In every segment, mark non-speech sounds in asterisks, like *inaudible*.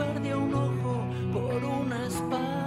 y perdía un ojo por una espada.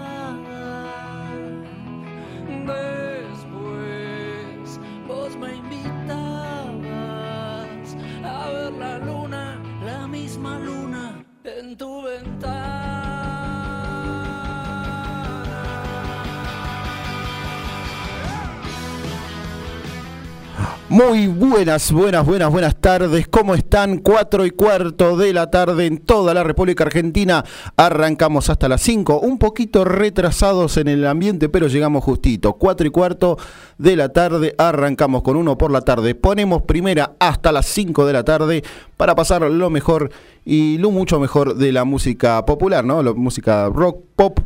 Muy buenas, buenas, buenas, buenas tardes. ¿Cómo están? Cuatro y cuarto de la tarde en toda la República Argentina. Arrancamos hasta las 5, un poquito retrasados en el ambiente, pero llegamos justito. Cuatro y cuarto de la tarde, arrancamos con uno por la tarde. Ponemos primera hasta las 5 de la tarde para pasar lo mejor y lo mucho mejor de la música popular, ¿no? La música rock, pop,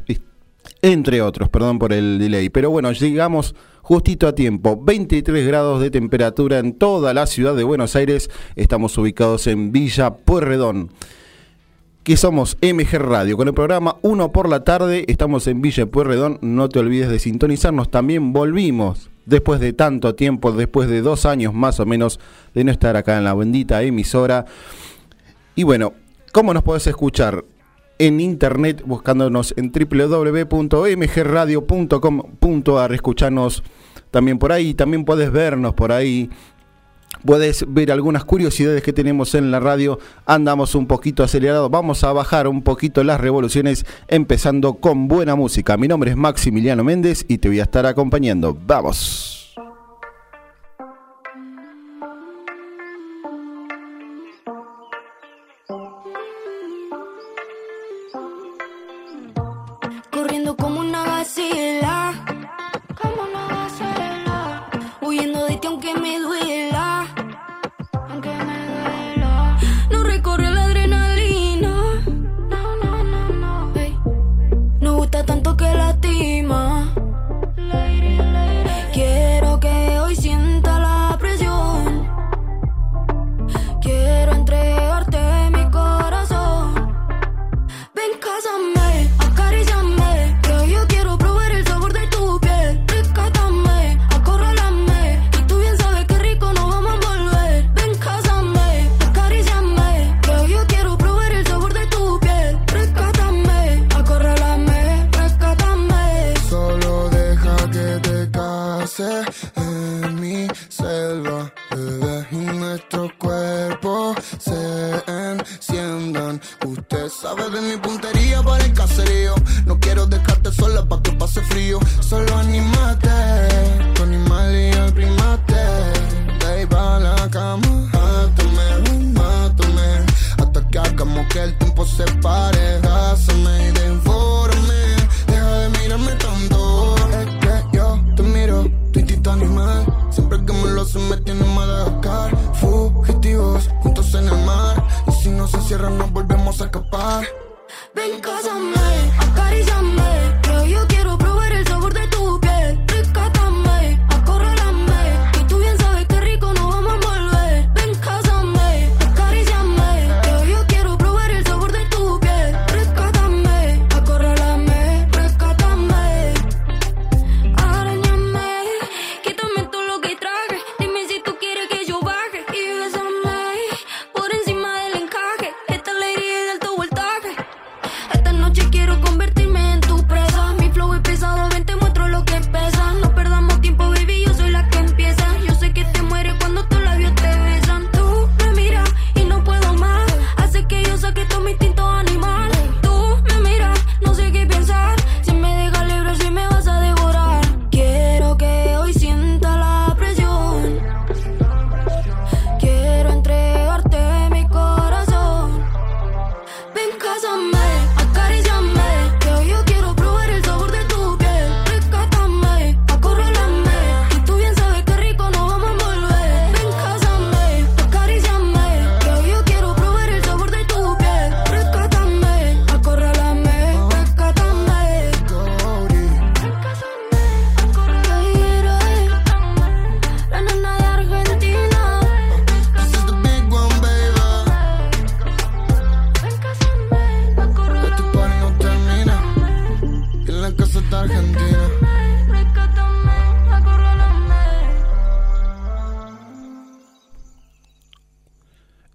entre otros, perdón por el delay. Pero bueno, llegamos justito a tiempo. 23 grados de temperatura en toda la ciudad de Buenos Aires. Estamos ubicados en Villa Pueyrredón. Que somos MG Radio. Con el programa 1 por la tarde estamos en Villa Pueyrredón. No te olvides de sintonizarnos. También volvimos después de tanto tiempo, después de dos años más o menos de no estar acá en la bendita emisora. Y bueno, ¿cómo nos podés escuchar? En internet buscándonos en www.mgradio.com.ar, escuchanos también por ahí, también puedes vernos por ahí. Puedes ver algunas curiosidades que tenemos en la radio. Andamos un poquito acelerados. Vamos a bajar un poquito las revoluciones empezando con buena música. Mi nombre es Maximiliano Méndez y te voy a estar acompañando. Vamos.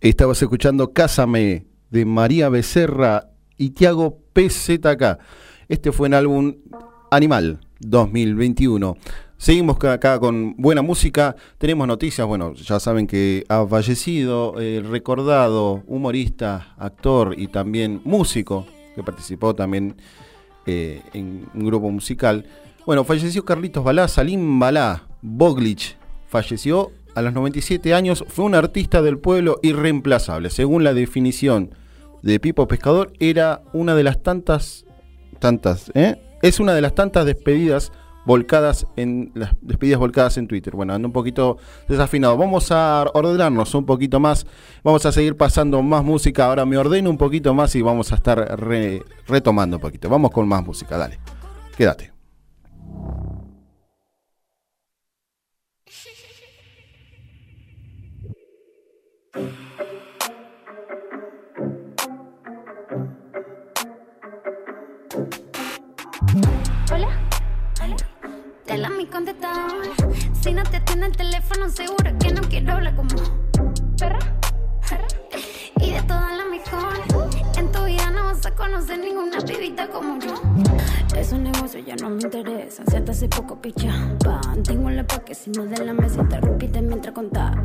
Estabas escuchando Cásame de María Becerra y Tiago PZK. Este fue en álbum Animal 2021. Seguimos acá con buena música. Tenemos noticias. Bueno, ya saben que ha fallecido el recordado humorista, actor y también músico que participó también eh, en un grupo musical. Bueno, falleció Carlitos Balá, Salim Balá, Boglich. Falleció a los 97 años, fue un artista del pueblo irreemplazable. Según la definición de Pipo Pescador, era una de las tantas, tantas, ¿eh? Es una de las tantas despedidas volcadas en las despedidas volcadas en Twitter. Bueno, ando un poquito desafinado. Vamos a ordenarnos un poquito más. Vamos a seguir pasando más música. Ahora me ordeno un poquito más y vamos a estar retomando un poquito. Vamos con más música, dale. Quédate. Si no te tiene el teléfono, seguro que no quiero hablar como perra. Y de todas las mejor. En tu vida no vas a conocer ninguna pibita como yo. Esos negocios ya no me interesan. Si hasta hace poco pichaba. Tengo la pa' que si no de la mesa te repite mientras contaba.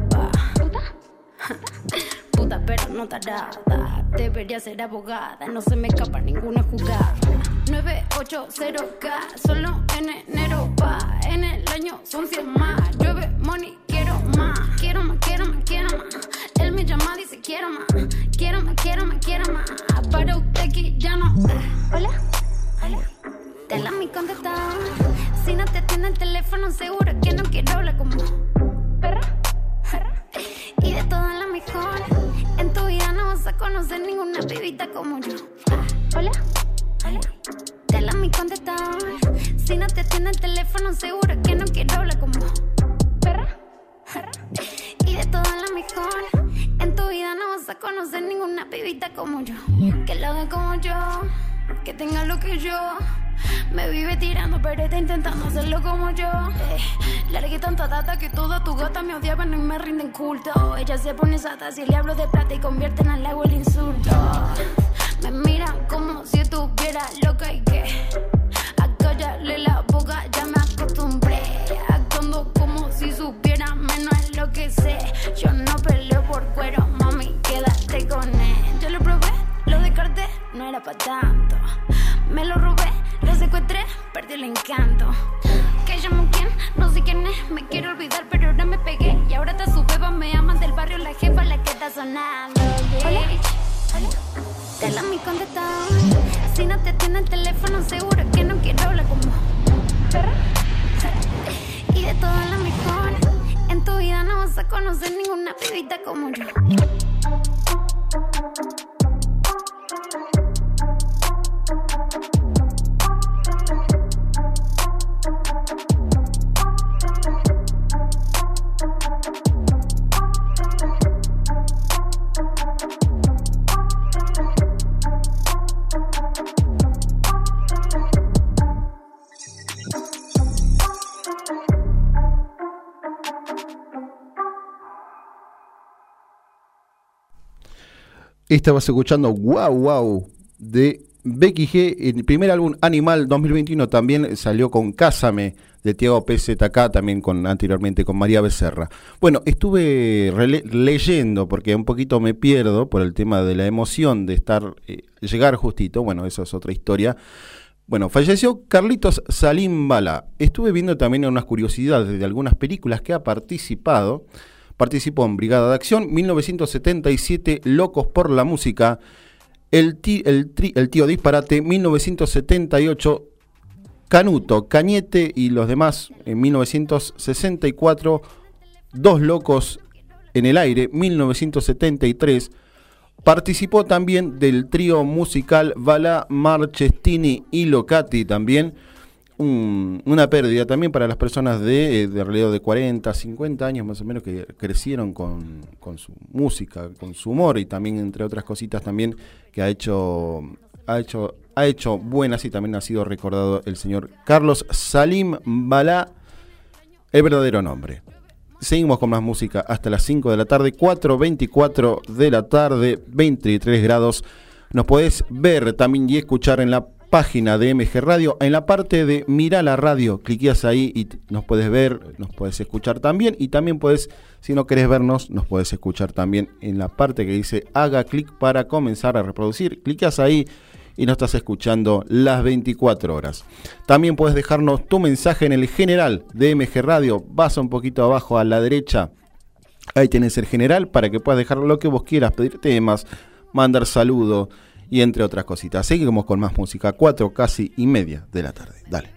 *laughs* Pero no tarada. Debería ser abogada. No se me escapa ninguna jugada. 980K, solo en enero va. En el año son 100 más. Llueve money, quiero más. Quiero más, quiero más, quiero más. Él me llama, dice quiero más. Quiero más, quiero más, quiero más. Para usted aquí ya no. Hola, hola. Te la mi contestador. Si no te tiene el teléfono, seguro que no quiero hablar como perra. *laughs* Y de todas las mejor. Conocer ninguna pibita como yo. Hola. Te la mi contestador. Si no te tiene el teléfono, seguro que no quiero hablar como perra. Y de todas las mejor. En tu vida no vas a conocer ninguna pibita como yo. Que lo haga como yo. Que tenga lo que yo. Me vive tirando, pero está intentando hacerlo como yo. Eh, largué tanta data que toda tu gata me odiaban y me rinden culto. Ella se pone sata si le hablo de plata y convierte en agua el insulto. Me miran como si estuviera loca y que a callarle la boca ya me acostumbré. Actuando como si supiera menos es lo que sé. Yo no peleo por cuero, mami, quédate con él. Yo lo probé, lo descarté, no era para tanto. Me lo robé, lo secuestré, perdí el encanto. Que llamo quién, no sé quién es, me quiero olvidar, pero ahora me pegué. Y ahora está su beba, me aman del barrio, la jefa, la que está sonando. Te la mi contestador. Si no te tiene el teléfono, seguro que no quiero hablar como perra. Y de todas las mejor. En tu vida no vas a conocer ninguna pibita como yo. Estabas escuchando Wow Wow de Becky G. El primer álbum Animal 2021 también salió con Cásame de Tiago PZK, también con anteriormente con María Becerra. Bueno, estuve leyendo porque un poquito me pierdo por el tema de la emoción de estar eh, llegar justito. Bueno, eso es otra historia. Bueno, falleció Carlitos Salim Bala. Estuve viendo también unas curiosidades de algunas películas que ha participado. Participó en Brigada de Acción, 1977, Locos por la Música, El, Tío Disparate, 1978, Canuto, Cañete y los demás, en 1964, Dos Locos en el Aire, 1973. Participó también del trío musical Bala Marchestini y Locati también una pérdida también para las personas de, eh, de alrededor de 40, 50 años más o menos que crecieron con, su música, con su humor y también entre otras cositas también que ha hecho ha hecho ha hecho buenas y también ha sido recordado el señor Carlos Salim Balá, el verdadero nombre. Seguimos con más música hasta las 5 de la tarde, 4.24 de la tarde, 23 grados. Nos podés ver también y escuchar en la página de MG Radio. En la parte de Mira la radio, cliqueas ahí y nos puedes ver, nos puedes escuchar también. Y también puedes, si no querés vernos, nos puedes escuchar también en la parte que dice haga clic para comenzar a reproducir. Cliqueas ahí y nos estás escuchando las 24 horas. También puedes dejarnos tu mensaje en el general de MG Radio. Vas un poquito abajo a la derecha. Ahí tenés el general para que puedas dejar lo que vos quieras, pedir temas, mandar saludos y entre otras cositas. Seguimos con más música, 4 casi y media de la tarde. Dale.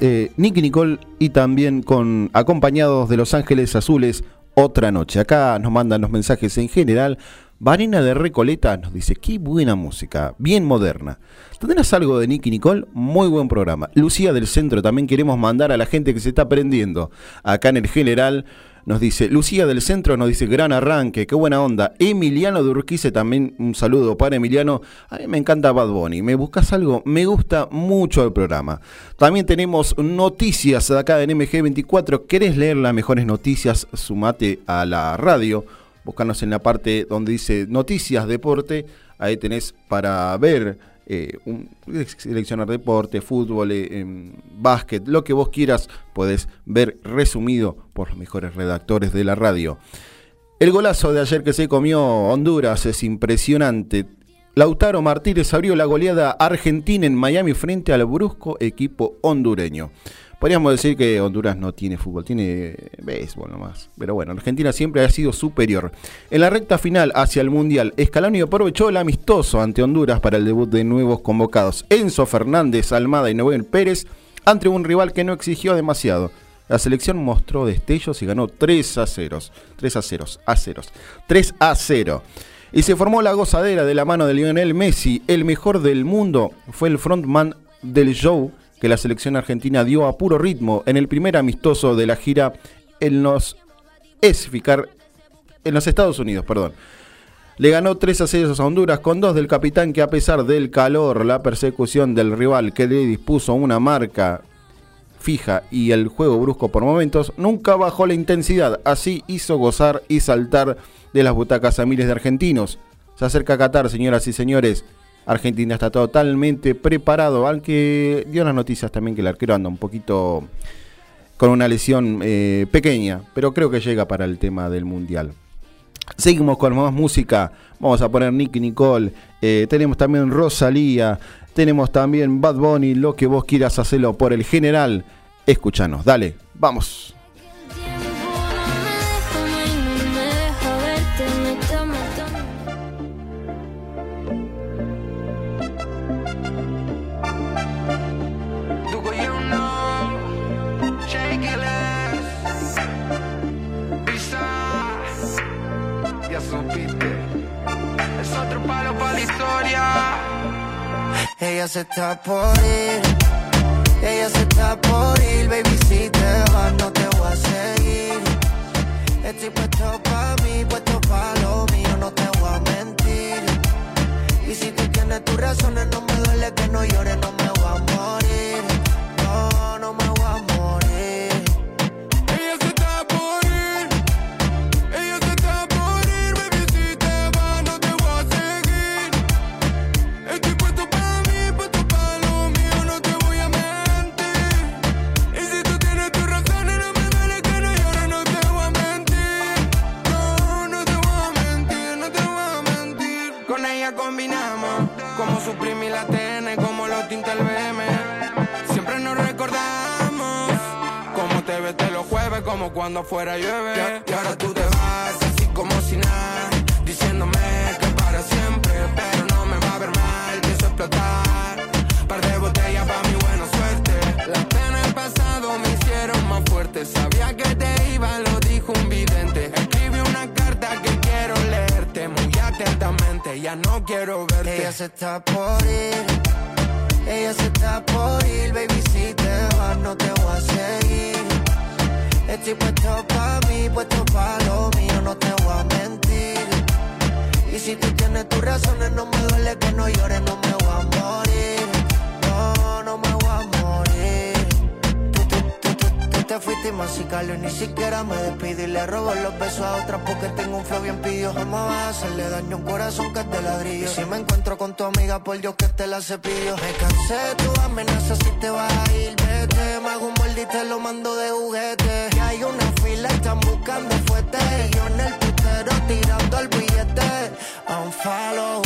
eh, Nicky Nicole y también con acompañados de Los Ángeles Azules otra noche. Acá nos mandan los mensajes en general. Varina de Recoleta nos dice, qué buena música, bien moderna. ¿Tendrás algo de Nicky Nicole? Muy buen programa. Lucía del Centro también queremos mandar a la gente que se está aprendiendo. Acá en el general nos dice, Lucía del Centro nos dice, gran arranque, qué buena onda. Emiliano de también, un saludo para Emiliano. A mí me encanta Bad Bunny. ¿Me buscas algo? Me gusta mucho el programa. También tenemos noticias acá en MG24. ¿Querés leer las mejores noticias? Sumate a la radio. Búscanos en la parte donde dice noticias, deporte. Ahí tenés para ver eh, seleccionar deporte, fútbol, eh, em, básquet, lo que vos quieras, podés ver resumido por los mejores redactores de la radio. El golazo de ayer que se comió Honduras es impresionante. Lautaro Martínez abrió la goleada argentina en Miami frente al brusco equipo hondureño. Podríamos decir que Honduras no tiene fútbol, tiene béisbol nomás. Pero bueno, Argentina siempre ha sido superior. En la recta final hacia el Mundial, Escaloni aprovechó el amistoso ante Honduras para el debut de nuevos convocados. Enzo Fernández, Almada y Noel Pérez ante un rival que no exigió demasiado. La selección mostró destellos y ganó 3 a 0. 3 a 0. A 0. 3 a 0. Y se formó la gozadera de la mano de Lionel Messi. El mejor del mundo fue el frontman del show que la selección argentina dio a puro ritmo en el primer amistoso de la gira en los Esficar en los Estados Unidos, perdón. Le ganó 3 a 6 a Honduras con dos del capitán que a pesar del calor, la persecución del rival que le dispuso una marca fija y el juego brusco por momentos, nunca bajó la intensidad. Así hizo gozar y saltar de las butacas a miles de argentinos. Se acerca Qatar, señoras y señores. Argentina está totalmente preparado, aunque dio las noticias también que el arquero anda un poquito con una lesión eh, pequeña, pero creo que llega para el tema del Mundial. Seguimos con más música, vamos a poner Nicky Nicole, eh, tenemos también Rosalía, tenemos también Bad Bunny, lo que vos quieras hacerlo por el general. Escúchanos, dale, vamos. Se está por ir, ella se está por ir, baby, si te vas no te voy a seguir. Estoy puesto pa' mí, puesto pa' lo mío, no te voy a mentir. Y si tú tienes tus razones, no me duele que no llores, no me cuando fuera llueve. Y ahora tú te vas, así como si nada, diciéndome que para siempre, pero no me va a ver mal, pienso explotar. Par de botellas pa' mi buena suerte. Las penas del pasado me hicieron más fuerte. Sabía que te iba, lo dijo un vidente. Escribí una carta que quiero leerte muy atentamente. Ya no quiero verte. Ella se está por ir, ella se está por ir, baby, si te vas no te voy a seguir. Estoy puesto pa' mí, puesto pa' lo mío, no te voy a mentir. Y si tú tienes tus razones, no me duele que no llores, no me voy a morir. No, no me te fuiste masicario, ni siquiera me despido y le robo los besos a otras porque tengo un flow bien pidió. Jamás vas a hacerle daño a un corazón que es de ladrillo. Y si me encuentro con tu amiga, por Dios que te la cepillo. Me cansé de tu amenaza, si te vas a ir, vete. Me hago un molde y te lo mando de juguete. Y hay una fila, están buscando fuerte. Y yo en el putero tirando el billete. Un follow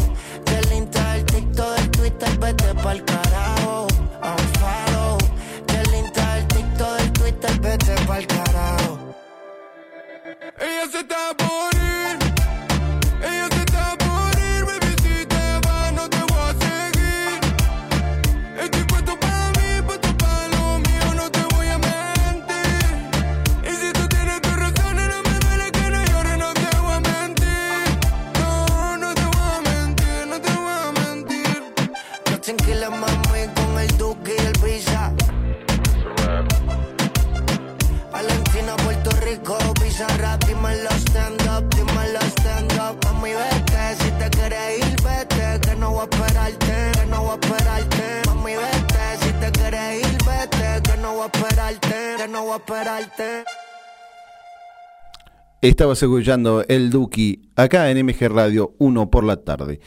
del Insta, del TikTok, del Twitter, vete pa'l carajo. Ella se está por ir, ella se está por ir, baby, si te vas no te voy a seguir. Estoy puesto pa' mí, puesto pa' lo mío, no te voy a mentir. Y si tú tienes tus razones, no me duele que no llores, no te voy a mentir. No, no te voy a mentir, no te voy a mentir. Justin Killer, mami, con el Duque y el Visa. Valentina, Puerto Rico, Visa Rap, dímelo stand up, dímelo stand up. Mami, vete, si te quieres ir, vete, que no voy a esperarte, que no voy a esperarte. Mami, vete, si te quieres ir, vete, que no voy a esperarte, que no voy a esperarte. Estabas el Duki acá en MG Radio 1 por la tarde.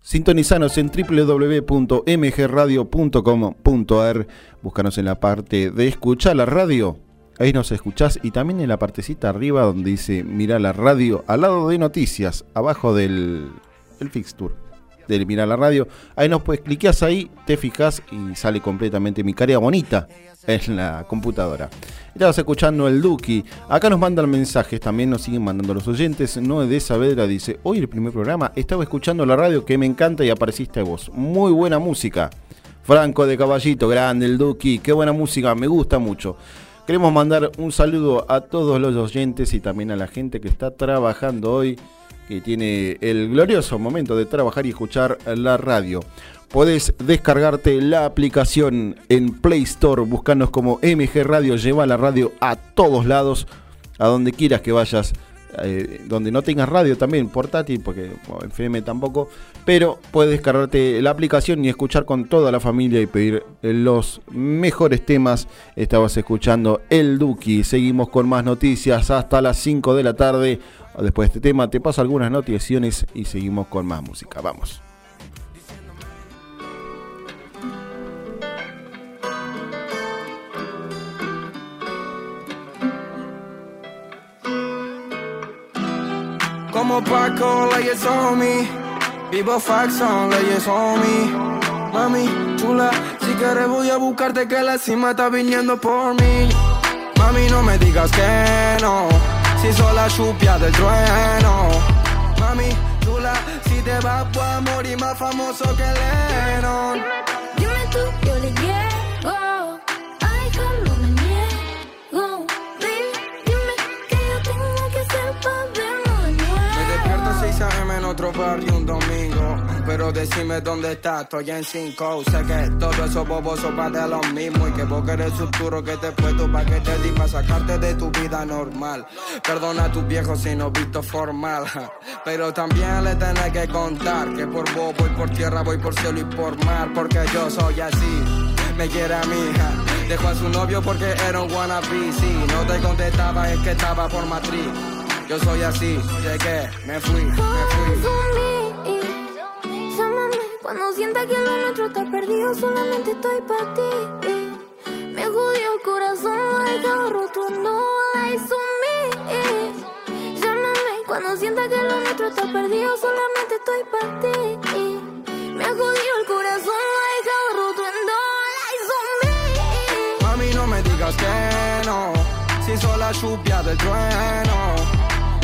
Sintonizanos en www.mgradio.com.ar. Búscanos en la parte de escuchar la radio. Ahí nos escuchás y también en la partecita arriba donde dice mira la radio al lado de noticias, abajo del el fixture. de eliminar la radio. Ahí nos puedes, cliqueas ahí, te fijas y sale completamente mi cara bonita en la computadora. Estabas escuchando el Duki. Acá nos mandan mensajes, también nos siguen mandando los oyentes. Noé de Saavedra dice, hoy el primer programa, estaba escuchando la radio que me encanta y apareciste vos. Muy buena música. Franco de Caballito, grande el Duki, qué buena música, me gusta mucho. Queremos mandar un saludo a todos los oyentes y también a la gente que está trabajando hoy, que tiene el glorioso momento de trabajar y escuchar la radio. Podés descargarte la aplicación en Play Store, buscanos como MG Radio, lleva la radio a todos lados, a donde quieras que vayas, eh, donde no tengas radio también, portátil, porque bueno, FM tampoco, pero puedes descargarte la aplicación y escuchar con toda la familia y pedir los mejores temas. Estabas escuchando El Duki, seguimos con más noticias hasta las 5 de la tarde. Después de este tema te paso algunas noticiones y seguimos con más música. Vamos. Paco, leyes on me. Vivo fax on, leyes on me. Mami, chula, si quieres voy a buscarte que la cima está viniendo por mí. Mami, no me digas que no. Si soy la chupia del trueno. Mami, chula, si te vas voy a morir más famoso que Lennon. Dime tú, yo le llego. Otro barrio un domingo. Pero decime dónde estás, estoy en 5. Sé que todo eso bobos son de lo mismo. Y que vos querés futuro que te he puesto pa' que te di pa' sacarte de tu vida normal. Perdona a tus viejos si no visto formal. *laughs* Pero también le tenés que contar que por vos voy por tierra, voy por cielo y por mar. Porque yo soy así. Me quiere a mi hija. Dejó a su novio porque era un wannabe. Si no te contestaba es que estaba por matriz. Yo soy así, llegué, me fui, me fui. Llámame cuando sienta que lo nuestro está perdido. Solamente estoy para ti. Me jodió el corazón, dejado roto. No hay. Llámame cuando sienta que lo nuestro está perdido. Solamente estoy para ti. Me jodió el corazón, dejado roto. No hay Mami, no me digas que no, si soy la chupia del trueno.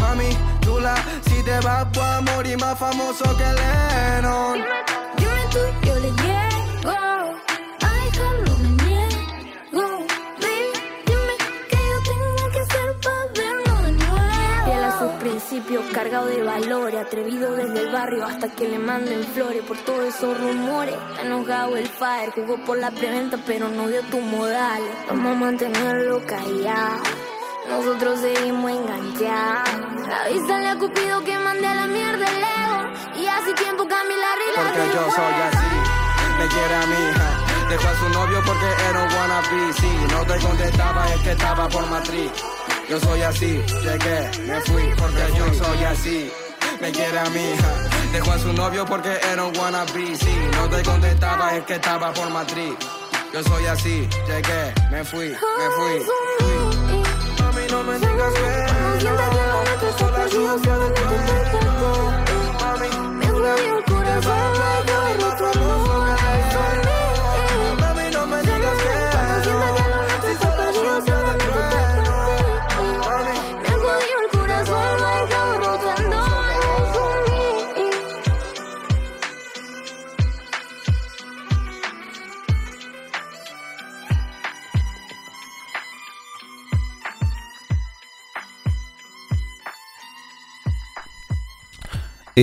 Mami, chula, si te vas voy a morir más famoso que Lennon. Dime tú, yo le llego. Ay, no me niego. Baby, dime qué yo tengo que hacer para vernos de nuevo. Fiel a sus principios, cargado de valores, atrevido desde el barrio hasta que le manden flores por todos esos rumores. Enojado el fire, jugó por la preventa, pero no dio tu modal. Vamos a mantenerlo callado. Nosotros seguimos enganchados. Avísale a Cupido que mande a la mierda el ego. Y hace tiempo cambié la regla. Porque yo soy así, me quiere a mi hija. Dejó a su novio porque era un wannabe. Si no te contestaba es que estaba por matriz. Yo soy así, llegué, me fui porque yo soy así. Me quiere a mi hija. Dejó a su novio porque era un wannabe. Si no te contestaba es que estaba por matriz. Yo soy así, llegué, me fui, me fui. No me digas que no. Chupia del trueno. Mami, Me jodió el corazón,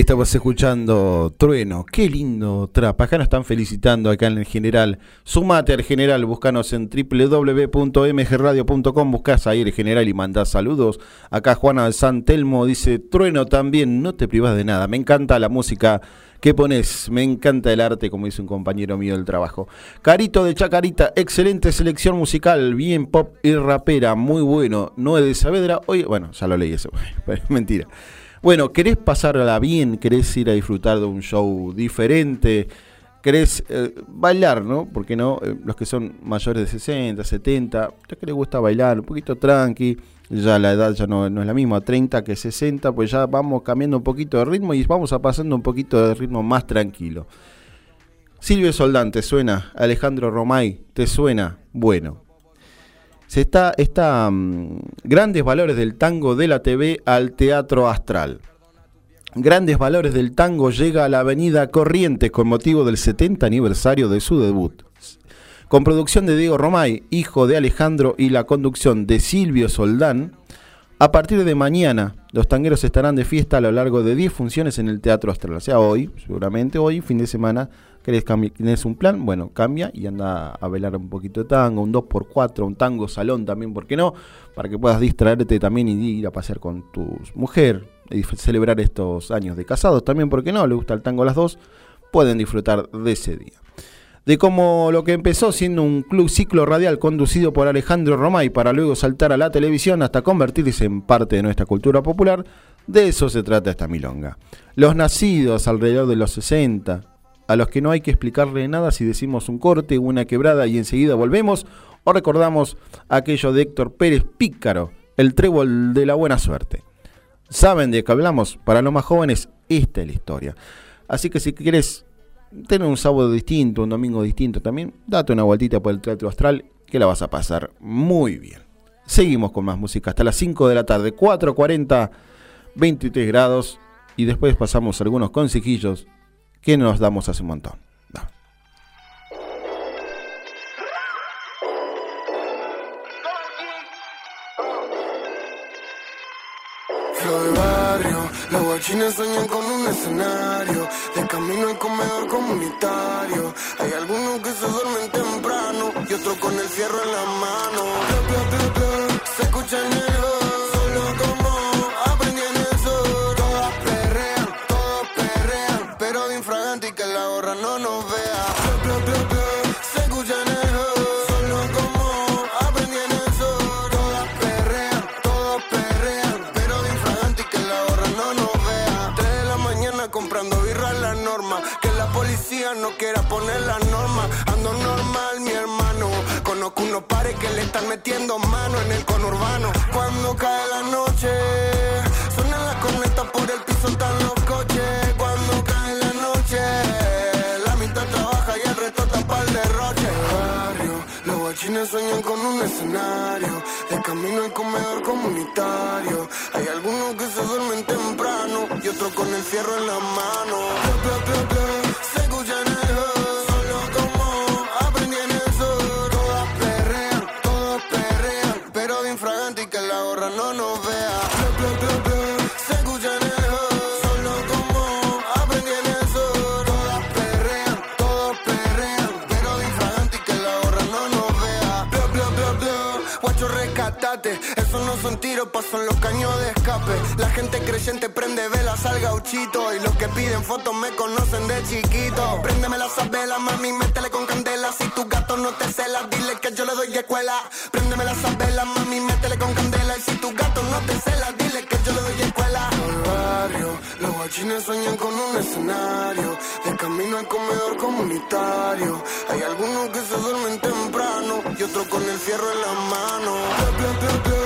Estabas escuchando Trueno, qué lindo trap. Acá nos están felicitando acá en el general. Sumate al general, búscanos en www.mgradio.com, buscas ahí el general y mandás saludos. Acá Juana de San Telmo dice, Trueno también, no te privas de nada. Me encanta la música que pones, me encanta el arte, como dice un compañero mío del trabajo. Carito de Chacarita, excelente selección musical, bien pop y rapera, muy bueno. Noé de Saavedra, hoy, bueno, ya lo leí eso, *laughs* mentira. Bueno, ¿querés pasarla bien? ¿Querés ir a disfrutar de un show diferente? ¿Querés eh, bailar, no? Porque no, Eh, los que son mayores de 60, 70, los que les gusta bailar un poquito tranqui, ya la edad ya no, no es la misma, 30 que 60, pues ya vamos cambiando un poquito de ritmo y vamos a pasando un poquito de ritmo más tranquilo. Silvio Soldán, ¿te suena? Alejandro Romay, ¿te suena? Bueno. Se está, está mm, grandes valores del tango de la TV al teatro astral. Grandes Valores del Tango llega a la Avenida Corrientes con motivo del 70 aniversario de su debut. Con producción de Diego Romay, hijo de Alejandro, y la conducción de Silvio Soldán, a partir de mañana los tangueros estarán de fiesta a lo largo de 10 funciones en el Teatro Astral. O sea, hoy, seguramente hoy, fin de semana, querés tenés un plan, bueno, cambia y anda a velar un poquito de tango, un 2x4, un tango salón también, ¿por qué no? Para que puedas distraerte también y ir a pasear con tu mujer y celebrar estos años de casados también, ¿por qué no? Le gusta el tango a las dos, pueden disfrutar de ese día. De cómo lo que empezó siendo un club ciclo radial conducido por Alejandro Romay para luego saltar a la televisión hasta convertirse en parte de nuestra cultura popular, de eso se trata esta milonga. Los nacidos alrededor de los 60, a los que no hay que explicarle nada si decimos un corte, una quebrada y enseguida volvemos, o recordamos aquello de Héctor Pérez Pícaro, el trébol de la buena suerte. ¿Saben de qué hablamos? Para los más jóvenes, esta es la historia. Así que si quieres tener un sábado distinto, un domingo distinto también, date una vueltita por el Teatro Astral que la vas a pasar muy bien. Seguimos con más música hasta las 5 de la tarde, 4.40, 23 grados y después pasamos algunos consejillos que nos damos hace un montón. Guachines sueñan con un escenario. De camino al comedor comunitario. Hay algunos que se duermen temprano y otros con el fierro en la mano. Se escucha el hood, Conozco unos pares que le están metiendo mano en el conurbano. Cuando cae la noche, suenan las cornetas por el piso, están los coches. Cuando cae la noche, la mitad trabaja y el resto tapa el derroche. Barrio, los guachines sueñan con un escenario. De camino al comedor comunitario. Hay algunos que se duermen temprano y otros con el fierro en la mano. Son tiros, pasan los caños de escape. La gente creyente prende velas al gauchito y los que piden fotos me conocen de chiquito. Préndeme las velas, mami, métele con candela. Si tu gato no te cela, dile que yo le doy escuela. Préndeme las velas, mami, métele con candela. Y si tu gato no te cela, dile que yo le doy escuela. Al barrio, los guachines sueñan con un escenario. De camino al comedor comunitario. Hay algunos que se duermen temprano y otros con el fierro en la mano.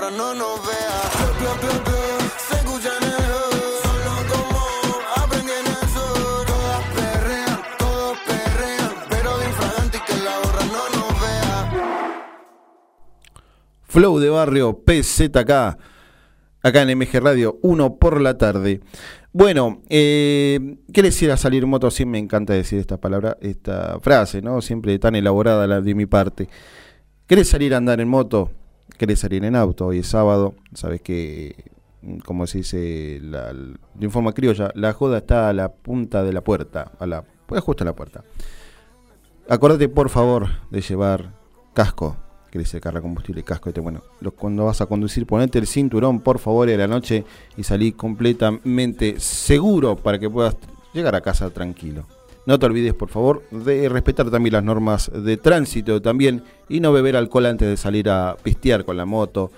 No nos vea. Flow de Barrio PZK, acá en MG Radio, 1 por la tarde. Bueno, eh, ¿querés ir a salir moto? Sí, me encanta decir esta palabra, esta frase, ¿no? Siempre tan elaborada la de mi parte. ¿Querés salir a andar en moto? ¿Querés salir en auto? Hoy es sábado, sabes que, como se dice la, de forma criolla, la joda está a la punta de la puerta, a la, pues justo a la puerta. Acordate por favor de llevar casco, que dice carga combustible y casco. Este, bueno, cuando vas a conducir, ponete el cinturón por favor de la noche y salí completamente seguro para que puedas llegar a casa tranquilo. No te olvides, por favor, de respetar también las normas de tránsito también y no beber alcohol antes de salir a pistear con la moto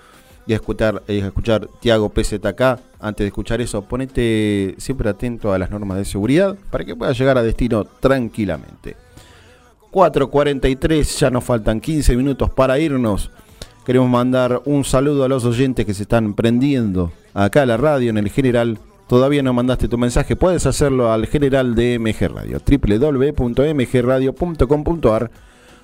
y escuchar, a escuchar Tiago PZK antes de escuchar eso, ponete siempre atento a las normas de seguridad para que puedas llegar a destino tranquilamente. 4.43, ya nos faltan 15 minutos para irnos. Queremos mandar un saludo a los oyentes que se están prendiendo acá a la radio en el general. Todavía no mandaste tu mensaje, puedes hacerlo al general de MG Radio, www.mgradio.com.ar.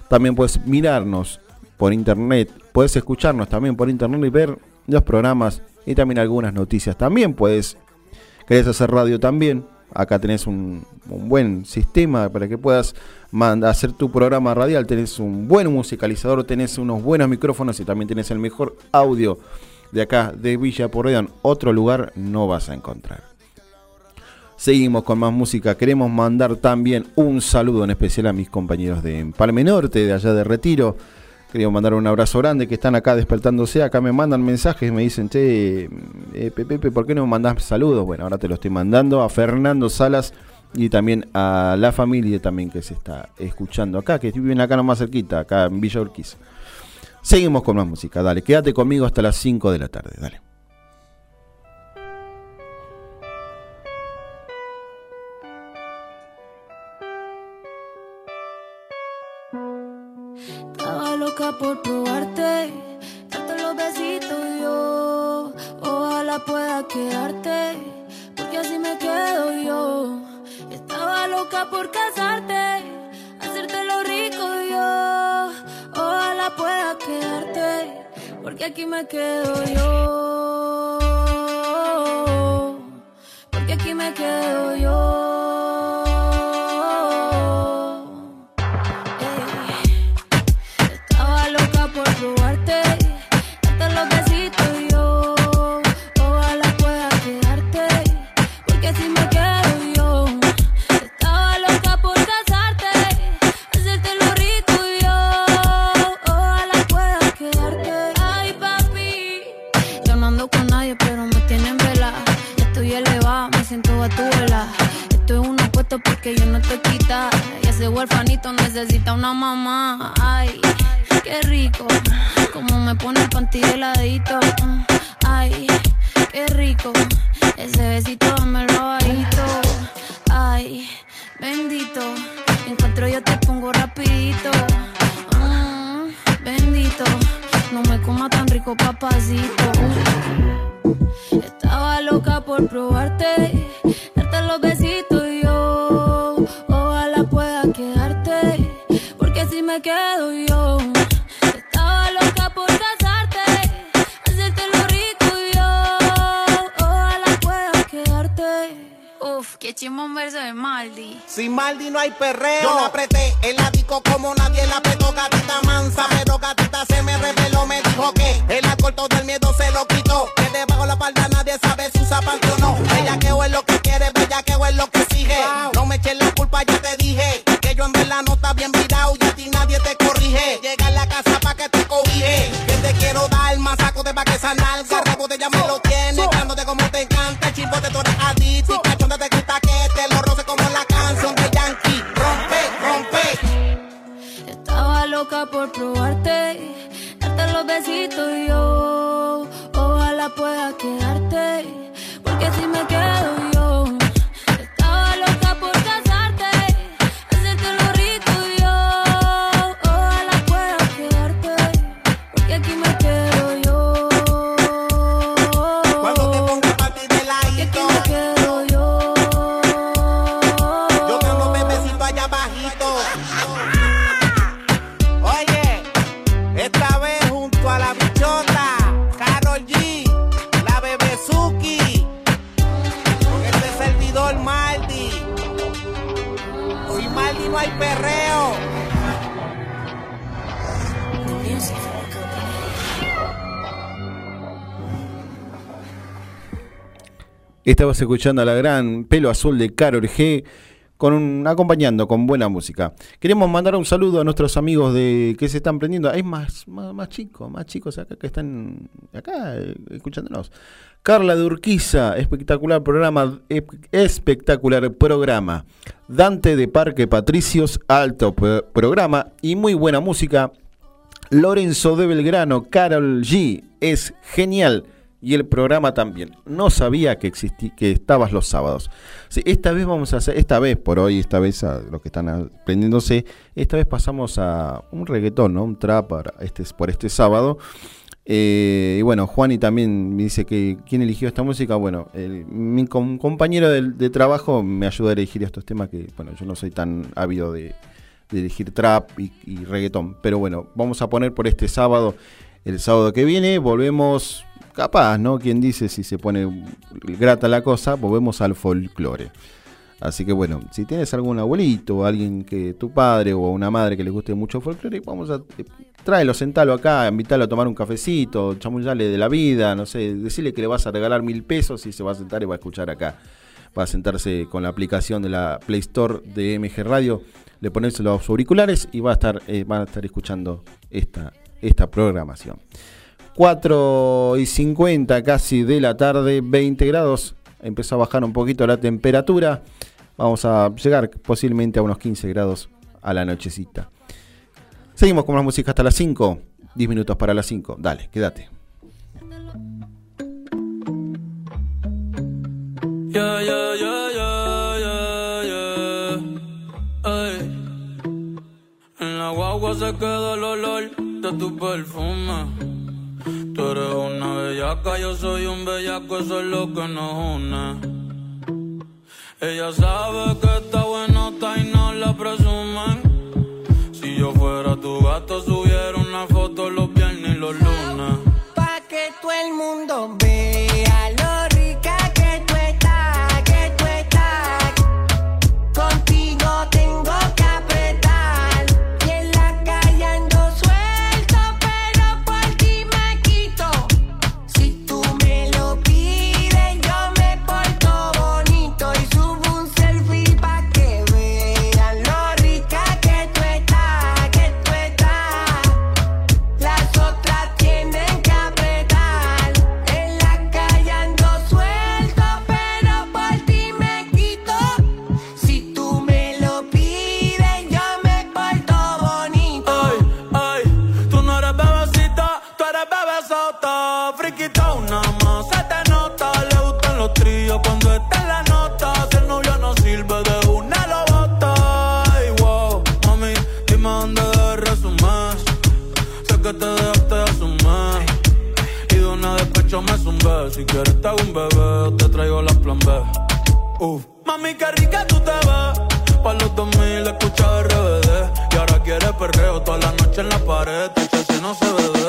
También puedes mirarnos por internet, puedes escucharnos también por internet y ver los programas y también algunas noticias. También puedes, querés hacer radio también, acá tenés un, un buen sistema para que puedas hacer tu programa radial, tenés un buen musicalizador, tenés unos buenos micrófonos y también tenés el mejor audio de acá, de Villa Porredón. Otro lugar no vas a encontrar. Seguimos con más música. Queremos mandar también un saludo en especial a mis compañeros de Empalme Norte, de allá de Retiro. Queríamos mandar un abrazo grande que están acá despertándose. Acá me mandan mensajes, me dicen, che, eh, Pepe, ¿por qué no me mandás saludos? Bueno, ahora te lo estoy mandando a Fernando Salas y también a la familia también que se está escuchando acá, que viven acá nomás cerquita, acá en Villa Urquiza. Seguimos con más música, dale, quédate conmigo hasta las 5 de la tarde, dale. Estaba loca por probarte, darte los besitos yo. Ojalá pueda quedarte, porque así me quedo yo. Estaba loca por casarte, Quedarte, porque aquí me quedo yo. Porque aquí me quedo yo. Porque yo no te quita. Y ese huerfanito necesita una mamá. Ay, qué rico. Como me pone el panty heladito. Ay, qué rico. Ese besito dámelo bajito. Ay, bendito. Encuentro yo te pongo rapidito. Mm, bendito. No me coma tan rico, papacito. Estaba loca por probarte, darte los besitos me quedo yo. Estaba loca por casarte, hacerte lo rico yo. Ojalá pueda quedarte. Uf, qué chimón un verso de Maldi. Sin Maldi no hay perreo. Yo la apreté en la disco como nadie la apretó, gatita mansa. Pero gatita se me reveló, me dijo que el alcohol todo el miedo se lo quitó. Que debajo la palda nadie sabe si usa o no. Ella que es lo que quiere, bella que es lo que exige. No me eches la culpa, ya te dije. Que yo en verdad no está bien esa nalga. Rebote ya me lo tiene, dándote como te encanta. De tu eres adicto y cachonda te gusta que te lo roce como la canción de Yankee. Rompe, rompe. Estaba loca por probarte, darte los besitos yo. Ojalá pueda quedarte, Estabas escuchando a la gran pelo azul de Carol G. Con acompañando con buena música. Queremos mandar un saludo a nuestros amigos de que se están prendiendo. Hay más, más, más chicos, más chicos acá que están acá eh, escuchándonos. Carla de Urquiza, espectacular programa, espectacular programa. Dante de Parque Patricios, alto pro- programa y muy buena música. Lorenzo de Belgrano, Carol G, es genial. Y el programa también. No sabía que existí, que estabas los sábados. Sí, esta vez vamos a hacer, esta vez por hoy, esta vez a los que están aprendiéndose, esta vez pasamos a un reggaetón, ¿no? Un trap para este, por este sábado. Eh, y bueno, Juani también me dice que quién eligió esta música. Bueno, el- mi com- compañero del- de, trabajo me ayuda a elegir estos temas que, bueno, yo no soy tan ávido de, de elegir trap y, y reggaetón. Pero bueno, vamos a poner por este sábado, el sábado que viene, volvemos, capaz, ¿no? Quien dice si se pone grata la cosa, volvemos al folclore. Así que bueno, si tienes algún abuelito o alguien que tu padre o una madre que le guste mucho folclore, vamos a eh, tráelo, sentalo acá, invítalo a tomar un cafecito, chamullale de la vida, no sé, decirle que le vas a regalar mil pesos y se va a sentar y va a escuchar acá. Va a sentarse con la aplicación de la Play Store de MG Radio, le pones los auriculares y va a estar, eh, van a estar escuchando esta, esta programación. 4 y 50 casi de la tarde, 20 grados. Empezó a bajar un poquito la temperatura. Vamos a llegar posiblemente a unos 15 grados a la nochecita. Seguimos con la música hasta las 5. 10 minutos para las 5. Dale, quédate. Yeah, yeah, yeah. En la guagua se queda el olor de tu perfume. Tú eres una bellaca, yo soy un bellaco, eso es lo que nos une. Ella sabe que está buenota y no la presumen. Si yo fuera tu gato, subiera una foto los viernes y los lunes. Pa' que todo el mundo Si quieres te hago un bebé, te traigo la plan B. Uf. Mami, qué rica tú te ves. Pa' los 2000 escucha RBD. Y ahora quieres perreo toda la noche en la pared. Te echa si no se bebe.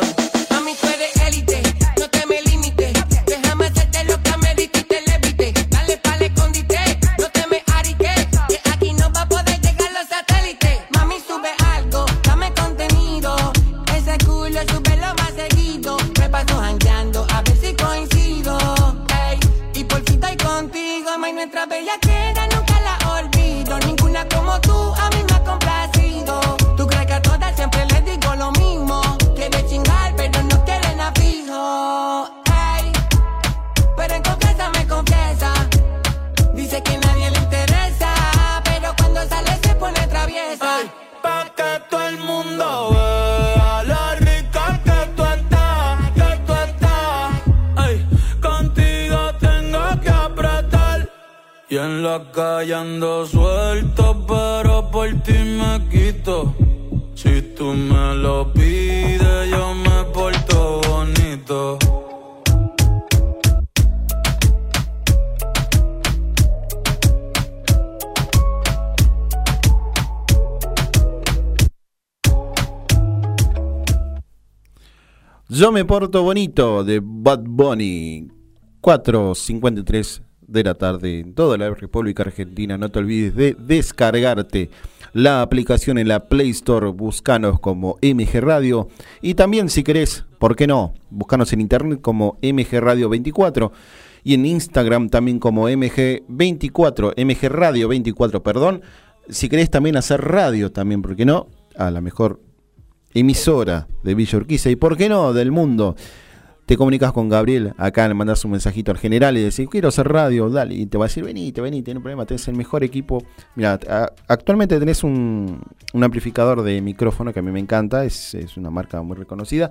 Me porto bonito de Bad Bunny. 4.53 de la tarde en toda la República Argentina. No te olvides de descargarte la aplicación en la Play Store. Buscanos como MG Radio. Y también si querés, ¿por qué no? Buscanos en internet como MG Radio 24. Y en Instagram también como MG24, MG Radio 24, perdón. Si querés también hacer radio también, ¿por qué no? A la mejor emisora de Villa Urquiza y por qué no del mundo. Te comunicas con Gabriel, acá le mandas un mensajito al general y decís, quiero hacer radio, dale, y te va a decir, venite, venite, no hay problema, tenés el mejor equipo. Mira, actualmente tenés un, un amplificador de micrófono que a mí me encanta, es, es una marca muy reconocida,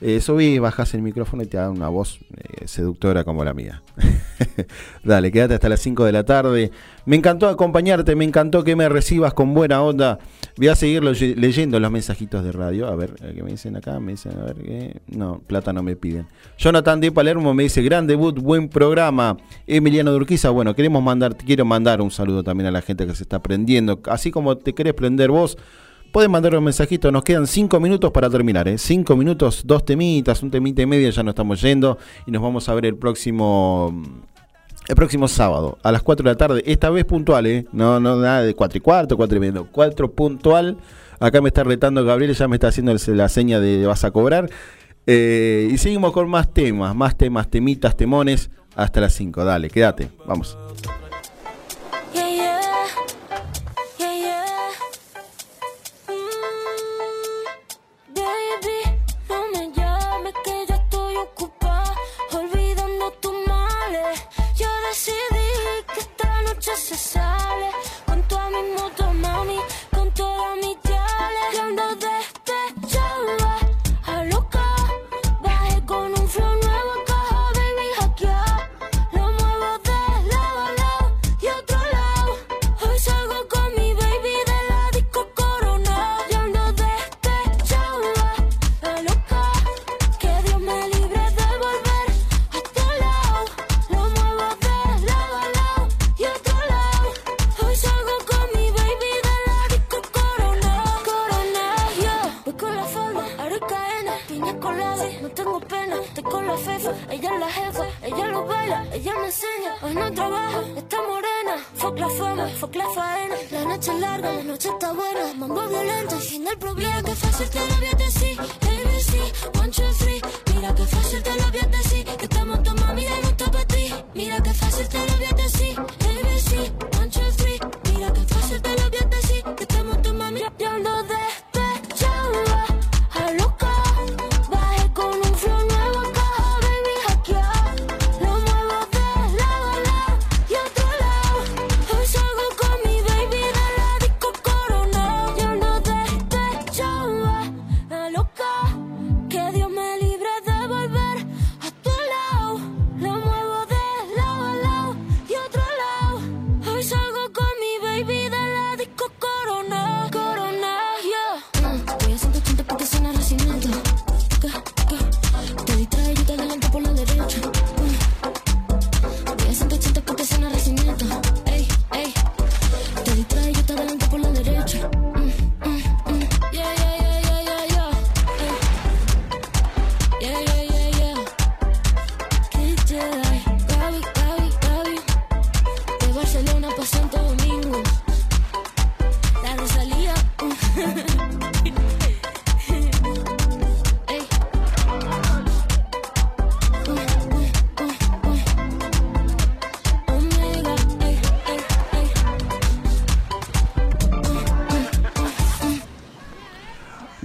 Eh, subís, bajas el micrófono y te da una voz eh, seductora como la mía. *laughs* Dale, quédate hasta las 5 de la tarde. Me encantó acompañarte, me encantó que me recibas con buena onda. Voy a seguir leyendo los mensajitos de radio. A ver, eh, ¿qué me dicen acá? Me dicen, a ver, ¿qué? No, plata no me piden. Jonathan de Palermo me dice, gran debut, buen programa. Emiliano de Urquiza, bueno, queremos mandar, quiero mandar un saludo también a la gente que se está prendiendo. Así como te querés prender vos, Pueden mandar un mensajito, nos quedan cinco minutos para terminar, ¿eh? Cinco minutos, dos temitas, un temita y medio, ya nos estamos yendo y nos vamos a ver el próximo el próximo sábado a las 4 de la tarde, esta vez puntual, ¿eh? No, no, nada de 4 y cuarto, 4 y medio, 4 puntual. Acá me está retando Gabriel, ya me está haciendo la seña de vas a cobrar. Eh, y seguimos con más temas, más temas, temitas, temones, hasta las 5. Dale, quédate, vamos.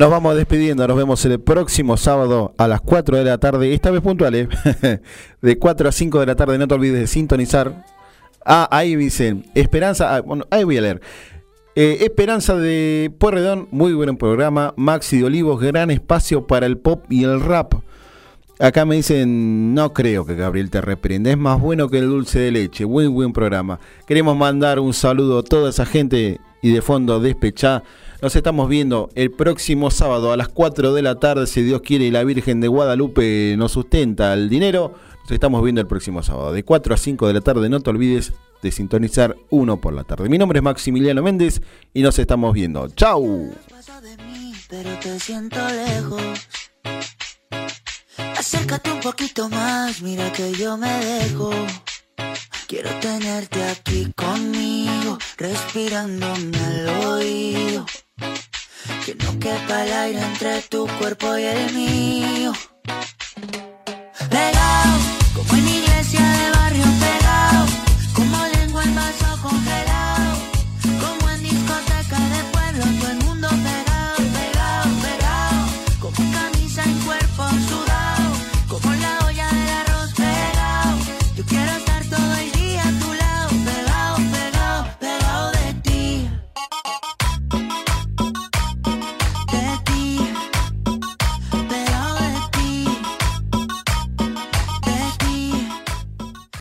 Nos vamos despidiendo, nos vemos el próximo sábado a las 4 de la tarde, esta vez puntual, ¿eh? *laughs* de 4 a 5 de la tarde, no te olvides de sintonizar. Ah, ahí dicen, Esperanza, ah, bueno, ahí voy a leer. Eh, Esperanza de Puerredón, muy buen programa. Maxi de Olivos, gran espacio para el pop y el rap. Acá me dicen, no creo que Gabriel te reprenda, es más bueno que el dulce de leche, buen buen programa. Queremos mandar un saludo a toda esa gente y de fondo despechá. Nos estamos viendo el próximo sábado a las 4 de la tarde, si Dios quiere y la Virgen de Guadalupe nos sustenta el dinero. Nos estamos viendo el próximo sábado, de 4 a 5 de la tarde, no te olvides de sintonizar uno por la tarde. Mi nombre es Maximiliano Méndez y nos estamos viendo. ¡Chau! Acércate un poquito más, mira que yo me dejo. Quiero tenerte aquí conmigo, respirándome al oído. Que no quepa el aire entre tu cuerpo y el mío. Pegao.